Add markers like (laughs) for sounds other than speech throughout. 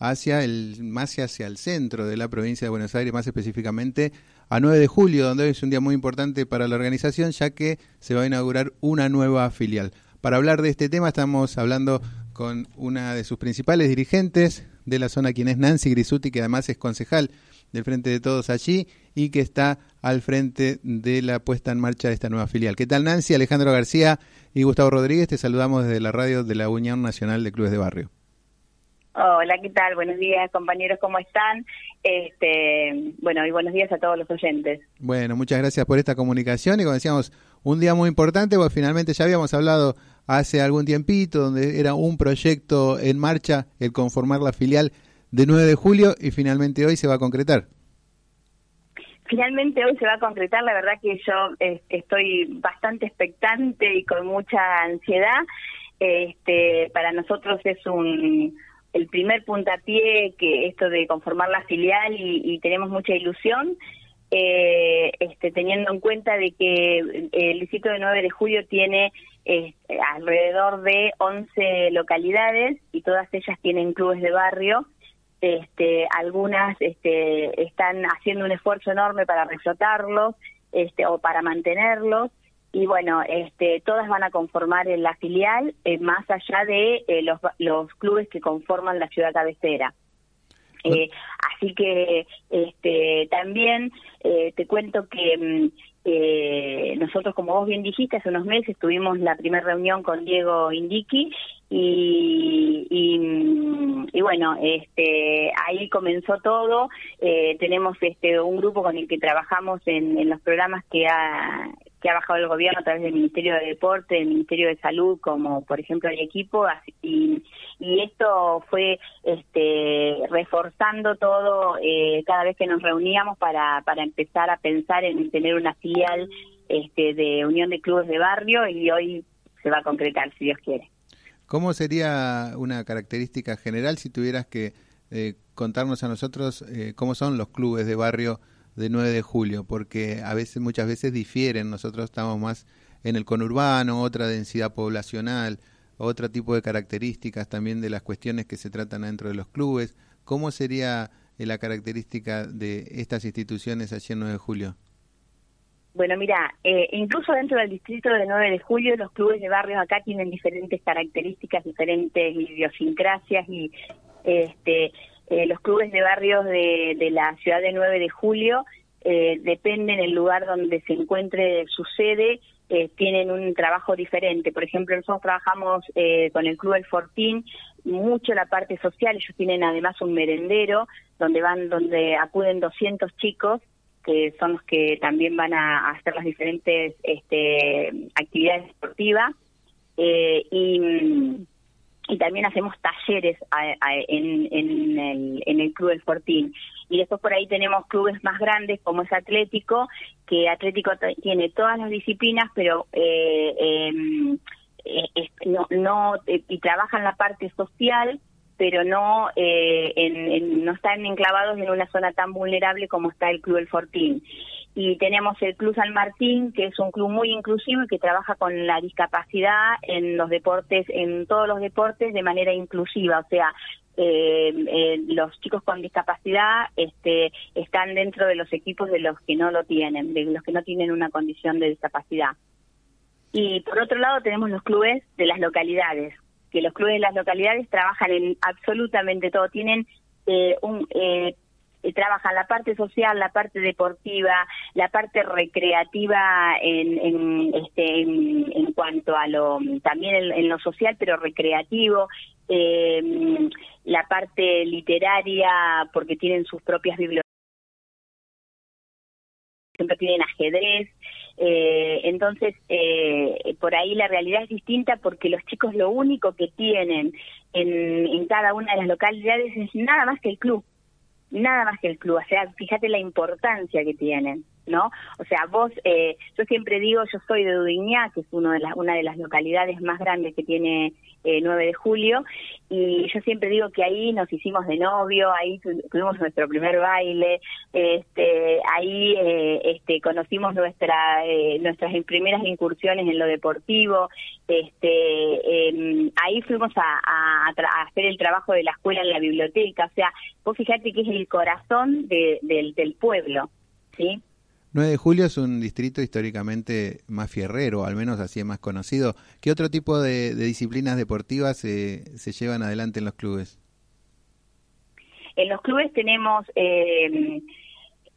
hacia el, más hacia el centro de la provincia de Buenos Aires, más específicamente a 9 de julio, donde hoy es un día muy importante para la organización, ya que se va a inaugurar una nueva filial. Para hablar de este tema estamos hablando con una de sus principales dirigentes de la zona, quien es Nancy Grisuti, que además es concejal del Frente de Todos allí y que está al frente de la puesta en marcha de esta nueva filial. ¿Qué tal Nancy? Alejandro García y Gustavo Rodríguez, te saludamos desde la radio de la Unión Nacional de Clubes de Barrio. Hola, ¿qué tal? Buenos días, compañeros, ¿cómo están? Este, bueno, y buenos días a todos los oyentes. Bueno, muchas gracias por esta comunicación y como decíamos, un día muy importante, porque finalmente ya habíamos hablado hace algún tiempito, donde era un proyecto en marcha el conformar la filial de 9 de julio y finalmente hoy se va a concretar. Finalmente hoy se va a concretar, la verdad que yo estoy bastante expectante y con mucha ansiedad. Este, para nosotros es un el primer puntapié que esto de conformar la filial y, tenemos mucha ilusión, eh, este, teniendo en cuenta de que el distrito de 9 de julio tiene este, alrededor de 11 localidades y todas ellas tienen clubes de barrio. Este, algunas este, están haciendo un esfuerzo enorme para reflotarlos este, o para mantenerlos y bueno, este, todas van a conformar en la filial, eh, más allá de eh, los, los clubes que conforman la ciudad cabecera. Eh, así que este, también te cuento que mm, nosotros, como vos bien dijiste, hace unos meses tuvimos la primera reunión con Diego Indiqui y, y, mm, y, bueno, este, ahí comenzó todo. tenemos este, un grupo con el que trabajamos en, en los programas que ha que ha bajado el gobierno a través del Ministerio de Deporte, del Ministerio de Salud, como por ejemplo el equipo, y, esto fue este, reforzando todo eh, cada vez que nos reuníamos para, para empezar a pensar en tener una filial este, de Unión de Clubes de Barrio y hoy se va a concretar, si Dios quiere. ¿Cómo sería una característica general si tuvieras que eh, contarnos a nosotros eh, cómo son los clubes de barrio? De 9 de julio, porque a veces, muchas veces difieren, nosotros estamos más en el conurbano, otra densidad poblacional, otro tipo de características también de las cuestiones que se tratan dentro de los clubes. ¿Cómo sería eh, la característica de estas instituciones allí en 9 de julio? Bueno, mira, eh, incluso dentro del distrito de 9 de julio, los clubes de barrios acá tienen diferentes características, diferentes idiosincrasias y este eh, los clubes de barrios de, de, la ciudad de 9 de julio eh, dependen del lugar donde se encuentre su sede, eh, tienen un trabajo diferente. Por ejemplo, nosotros trabajamos eh, con el Club El Fortín mucho la parte social, ellos tienen además un merendero donde van, donde acuden 200 chicos que son los que también van a hacer las diferentes este, actividades deportivas. Eh, y y también hacemos talleres en, en, el, en el Club El Fortín. Y después por ahí tenemos clubes más grandes como es Atlético, que Atlético tiene todas las disciplinas, pero eh, em, eh, no, no y trabajan la parte social, pero no eh, en, no están enclavados en una zona tan vulnerable como está el Club El Fortín y tenemos el Club San Martín, que es un club muy inclusivo y que trabaja con la discapacidad en los deportes, en todos los deportes de manera inclusiva, o sea, eh, eh, los chicos con discapacidad este, están dentro de los equipos de los que no lo tienen, de los que no tienen una condición de discapacidad. Y por otro lado tenemos los clubes de las localidades, que los clubes de las localidades trabajan en absolutamente todo, tienen eh, un eh, trabajan la parte social, la parte deportiva, la parte recreativa en, en, este, en, cuanto a lo, también en, lo social, pero recreativo, eh, la parte literaria, porque tienen sus propias bibliotecas, siempre tienen ajedrez, eh, entonces, eh, por ahí la realidad es distinta porque los chicos lo único que tienen en, en cada una de las localidades es nada más que el club nada más que el club. O sea, fíjate la importancia que tienen. ¿No? O sea, vos, eh, yo siempre digo, yo soy de Dudigná, que es uno de las, una de las localidades más grandes que tiene eh, 9 de julio, y yo siempre digo que ahí nos hicimos de novio, ahí tuvimos nuestro primer baile, este, ahí eh, este, conocimos nuestra, eh, nuestras primeras incursiones en lo deportivo, este, em, ahí fuimos a, a, hacer el trabajo de la escuela en la biblioteca, o sea, vos fíjate que es el corazón del, del pueblo, ¿sí? 9 de julio es un distrito históricamente más fierrero, al menos así es más conocido. ¿Qué otro tipo de, disciplinas deportivas se, llevan adelante en los clubes? En los clubes tenemos, eh,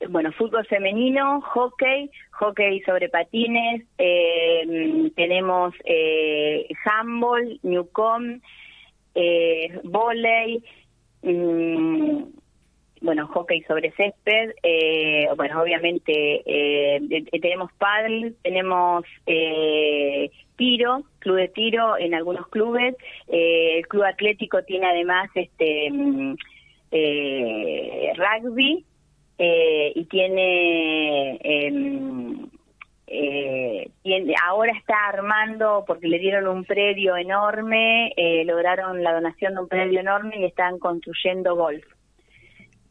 bueno, fútbol femenino, hockey, hockey sobre patines, eh, tenemos eh, handball, newcom, eh, volei, mm, bueno, hockey sobre césped, eh, bueno, obviamente eh, tenemos paddle, tenemos eh, tiro, club de tiro en algunos clubes, eh, el club atlético tiene además este mm, eh, rugby eh, y tiene, em, eh, tiene ahora está armando porque le dieron un predio enorme, eh, lograron la donación de un predio enorme y están construyendo golf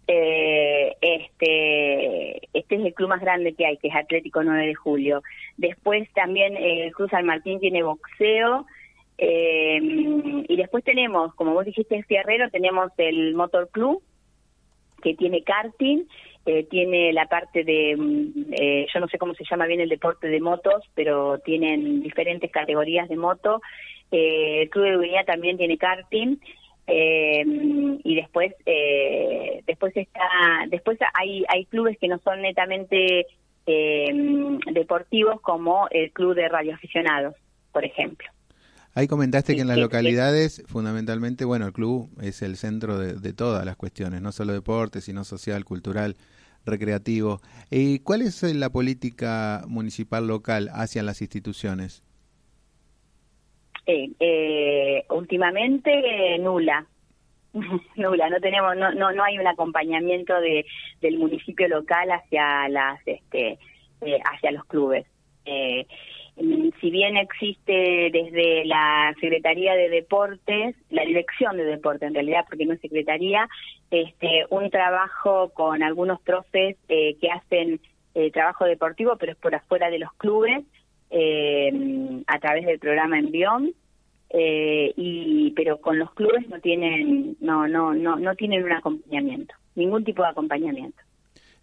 eh, este, este es el club más grande que hay, que es Atlético 9 de Julio. Después también eh, el Club San Martín tiene boxeo. Eh, y después tenemos, como vos dijiste, en Fierrero, tenemos el Motor Club, que tiene karting, eh, tiene la parte de, mm, eh, yo no sé cómo se llama bien el deporte de motos, pero tienen diferentes categorías de moto. El Club de Uruguay también tiene karting. Y después después está después hay hay clubes que no son netamente eh, deportivos como el club de radioaficionados por ejemplo Ahí comentaste que en las localidades, fundamentalmente, bueno, el club es el centro de, de, todas las cuestiones, no solo deporte, sino social, cultural, recreativo. ¿Y cuál es la política municipal local hacia las instituciones? Eh, eh, últimamente nula (laughs) nula no tenemos no no no hay un acompañamiento de del municipio local hacia las este eh, hacia los clubes. Eh, si bien existe desde la Secretaría de Deportes, la Dirección de Deportes en realidad, porque no es Secretaría, este, un trabajo con algunos profes eh, que hacen eh, trabajo deportivo, pero es por afuera de los clubes, eh, a través del programa Envión, eh, y pero con los clubes no tienen no no no no tienen un acompañamiento ningún tipo de acompañamiento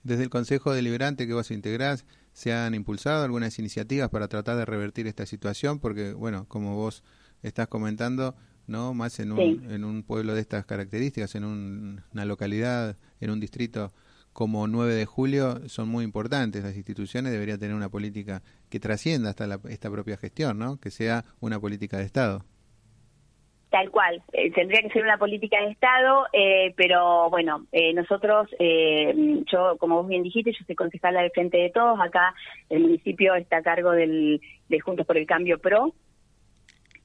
desde el Consejo Deliberante que vos integrás se han impulsado algunas iniciativas para tratar de revertir esta situación porque bueno como vos estás comentando no más en un en un pueblo de estas características en una localidad en un distrito como 9 de julio son muy importantes. Las instituciones deberían tener una política que trascienda hasta la, esta propia gestión, ¿no? Que sea una política de Estado. Tal cual, eh, tendría que ser una política de Estado, eh, pero bueno, eh, nosotros, eh, yo, como vos bien dijiste, yo soy concejala del Frente de Todos, acá el municipio está a cargo del, de Juntos por el Cambio PRO,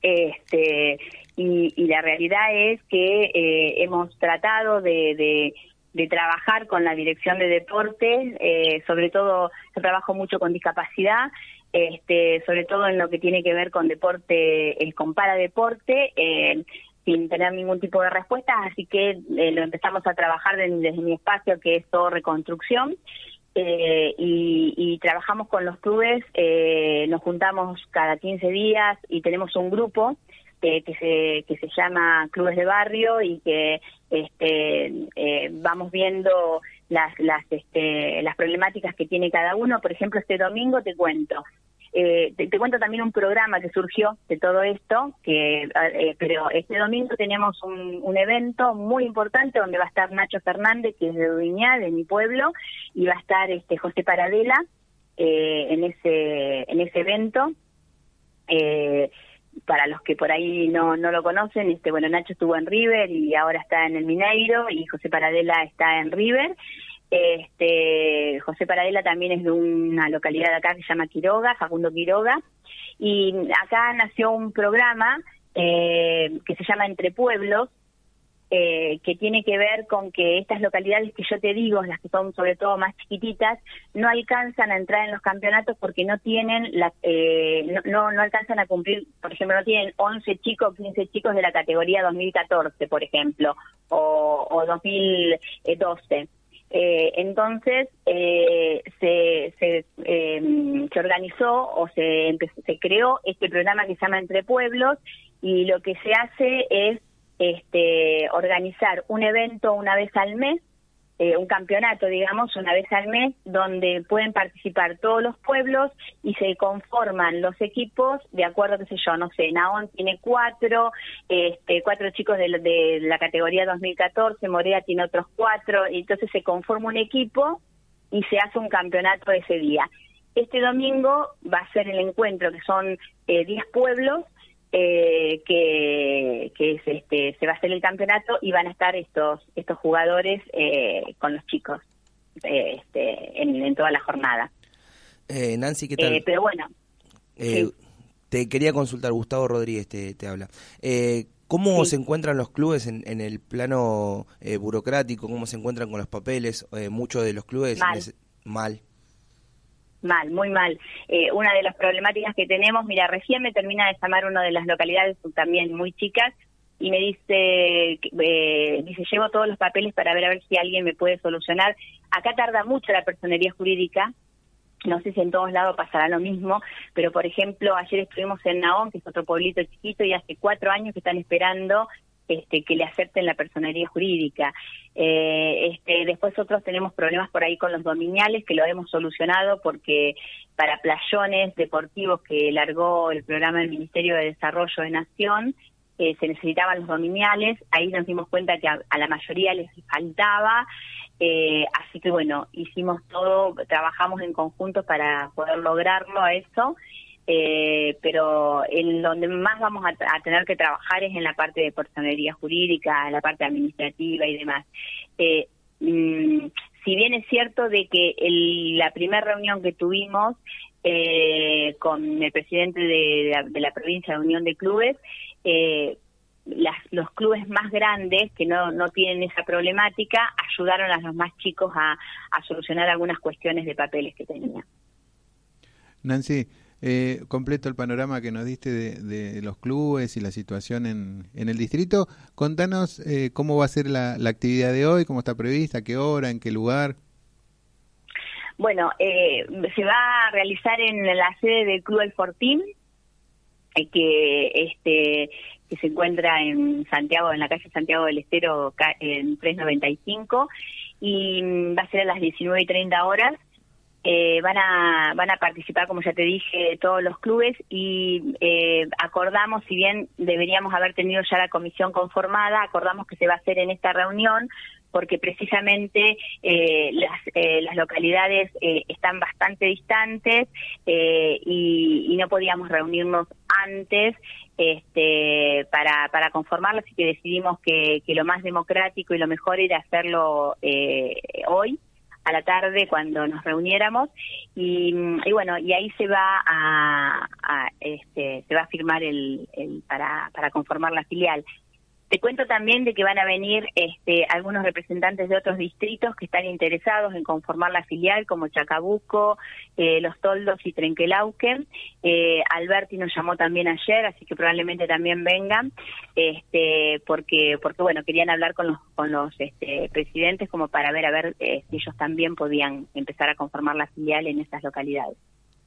este, y, y la realidad es que eh, hemos tratado de, de trabajar con la dirección de deportes, eh, sobre todo yo trabajo mucho con discapacidad, este, sobre todo en lo que tiene que ver con deporte, el compara deporte, eh, sin tener ningún tipo de respuesta, así que eh, lo empezamos a trabajar desde, mi espacio, que es todo reconstrucción, eh, y, y, trabajamos con los clubes, eh, nos juntamos cada 15 días y tenemos un grupo que se que se llama clubes de barrio y que este eh, vamos viendo las las este las problemáticas que tiene cada uno. Por ejemplo este domingo te cuento eh, te, cuento también un programa que surgió de todo esto que eh, pero este domingo tenemos un, un, evento muy importante donde va a estar Nacho Fernández que es de Duñá de mi pueblo y va a estar este José Paradela eh, en ese en ese evento eh, para los que por ahí no, no lo conocen, este bueno, Nacho estuvo en River y ahora está en el Mineiro y José Paradela está en River. Este, José Paradela también es de una localidad de acá que se llama Quiroga, Facundo Quiroga, y acá nació un programa eh, que se llama Entre Pueblos, eh, que tiene que ver con que estas localidades que yo te digo, las que son sobre todo más chiquititas, no alcanzan a entrar en los campeonatos porque no tienen, la, eh, no, no, alcanzan a cumplir, por ejemplo, no tienen 11 chicos, 15 chicos de la categoría 2014, por ejemplo, o, o 2012. Eh, entonces eh, se, se, em, se, organizó o se, se creó este programa que se llama Entre Pueblos y lo que se hace es este, organizar un evento una vez al mes eh, un campeonato, digamos, una vez al mes, donde pueden participar todos los pueblos y se conforman los equipos de acuerdo, qué sé yo, no sé, Naón tiene cuatro, este, cuatro chicos de, la categoría 2014, Morea tiene otros cuatro, y entonces se conforma un equipo y se hace un campeonato ese día. Este domingo va a ser el encuentro, que son 10 eh, pueblos, eh, que, que este, se va a hacer el campeonato y van a estar estos estos jugadores eh, con los chicos eh, este, en, toda la jornada. Eh, Nancy, ¿qué tal? pero bueno. Te quería consultar, Gustavo Rodríguez te, te habla. ¿Cómo se encuentran los clubes en, en el plano burocrático? ¿Cómo se encuentran con los papeles? muchos de los clubes mal. mal. Mal, muy mal. Eh, una de las problemáticas que tenemos, mira, recién me termina de llamar una de las localidades también muy chicas y me dice, eh, dice, llevo todos los papeles para ver a ver si alguien me puede solucionar. Acá tarda mucho la personería jurídica, no sé si en todos lados pasará lo mismo, pero por ejemplo, ayer estuvimos en Naón, que es otro pueblito chiquito, y hace cuatro años que están esperando este, que le acepten la personería jurídica. Eh, este, después otros tenemos problemas por ahí con los dominiales que lo hemos solucionado porque para playones deportivos que largó el programa del Ministerio de Desarrollo de Nación eh, se necesitaban los dominiales, ahí nos dimos cuenta que a, la mayoría les faltaba, eh, así que bueno, hicimos todo, trabajamos en conjunto para poder lograrlo a eso eh, pero en donde más vamos a, tener que trabajar es en la parte de personería jurídica, en la parte administrativa y demás. Eh, mm, si bien es cierto de que la primera reunión que tuvimos eh, con el presidente de, la, provincia de Unión de Clubes, eh, las, los clubes más grandes que no, no tienen esa problemática ayudaron a los más chicos a, a solucionar algunas cuestiones de papeles que tenían. Nancy, eh, completo el panorama que nos diste de, los clubes y la situación en, el distrito. Contanos eh, cómo va a ser la, actividad de hoy, cómo está prevista, qué hora, en qué lugar. Bueno, eh, se va a realizar en la sede del Club El Fortín, eh, que este que se encuentra en Santiago, en la calle Santiago del Estero, en 395, y va a ser a las 19 y 30 horas eh, van a van a participar como ya te dije todos los clubes y eh, acordamos si bien deberíamos haber tenido ya la comisión conformada acordamos que se va a hacer en esta reunión porque precisamente eh, las, las localidades están bastante distantes y, y, no podíamos reunirnos antes este, para, para conformarlas y que decidimos que, que lo más democrático y lo mejor era hacerlo hoy a la tarde cuando nos reuniéramos. Y, y bueno y ahí se va a, a, este se va a firmar el, el para para conformar la filial te cuento también de que van a venir este, algunos representantes de otros distritos que están interesados en conformar la filial, como Chacabuco, eh, Los Toldos y Trenquelauquen. Eh, Alberti nos llamó también ayer, así que probablemente también vengan, este, porque, porque bueno, querían hablar con los, con los este, presidentes como para ver a ver eh, si ellos también podían empezar a conformar la filial en estas localidades.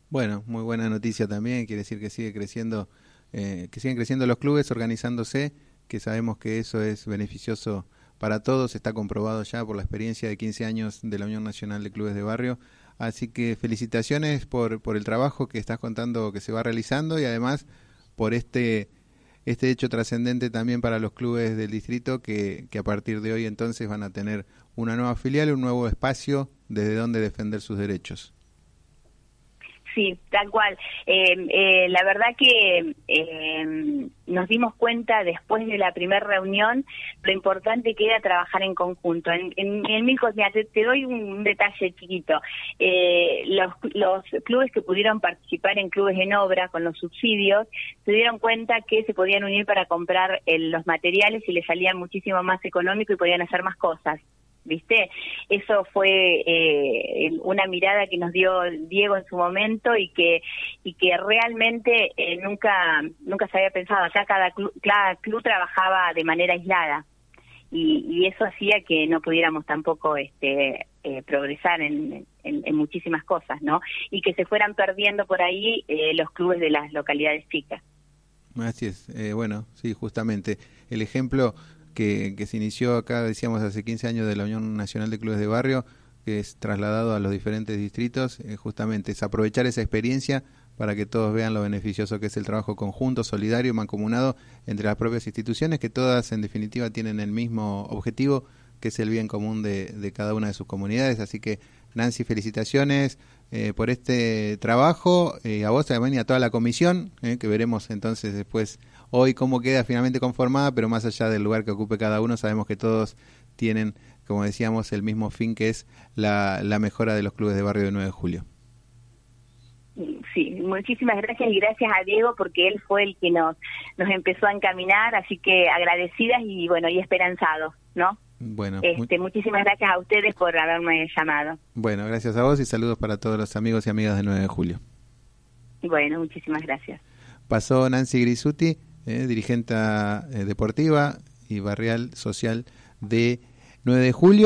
Bueno, muy buena noticia también, quiere decir que sigue creciendo, que siguen creciendo los clubes organizándose que sabemos que eso es beneficioso para todos, está comprobado ya por la experiencia de 15 años de la Unión Nacional de Clubes de Barrio. Así que felicitaciones por, por el trabajo que estás contando que se va realizando y además por este, este hecho trascendente también para los clubes del distrito que, que a partir de hoy entonces van a tener una nueva filial, un nuevo espacio desde donde defender sus derechos. Sí, tal cual. Eh, eh, la verdad que eh, nos dimos cuenta después de la primera reunión lo importante que era trabajar en conjunto. En, en, en te, doy un detalle chiquito. los, los clubes que pudieron participar en clubes en obra con los subsidios se dieron cuenta que se podían unir para comprar los materiales y les salían muchísimo más económico y podían hacer más cosas. ¿Viste? Eso fue eh, una mirada que nos dio Diego en su momento y que y que realmente eh, nunca nunca se había pensado. Acá cada club, cada club trabajaba de manera aislada y, eso hacía que no pudiéramos tampoco este eh, progresar en, muchísimas cosas, ¿no? Y que se fueran perdiendo por ahí los clubes de las localidades chicas. Así es. bueno, sí, justamente el ejemplo que, se inició acá, decíamos, hace 15 años de la Unión Nacional de Clubes de Barrio, que es trasladado a los diferentes distritos, eh, justamente es aprovechar esa experiencia para que todos vean lo beneficioso que es el trabajo conjunto, solidario, mancomunado entre las propias instituciones, que todas en definitiva tienen el mismo objetivo, que es el bien común de, cada una de sus comunidades. Así que, Nancy, felicitaciones eh, por este trabajo, eh, a vos también y a toda la comisión, que veremos entonces después hoy cómo queda finalmente conformada, pero más allá del lugar que ocupe cada uno, sabemos que todos tienen, como decíamos, el mismo fin que es la, la mejora de los clubes de barrio de 9 de julio. Sí, muchísimas gracias y gracias a Diego porque él fue el que nos, nos empezó a encaminar, así que agradecidas y bueno, y esperanzados, ¿no? Bueno, este, muchísimas gracias a ustedes por haberme llamado. Bueno, gracias a vos y saludos para todos los amigos y amigas de 9 de julio. Bueno, muchísimas gracias. Pasó Nancy Grisuti eh, dirigente eh, deportiva y barrial social de 9 de julio.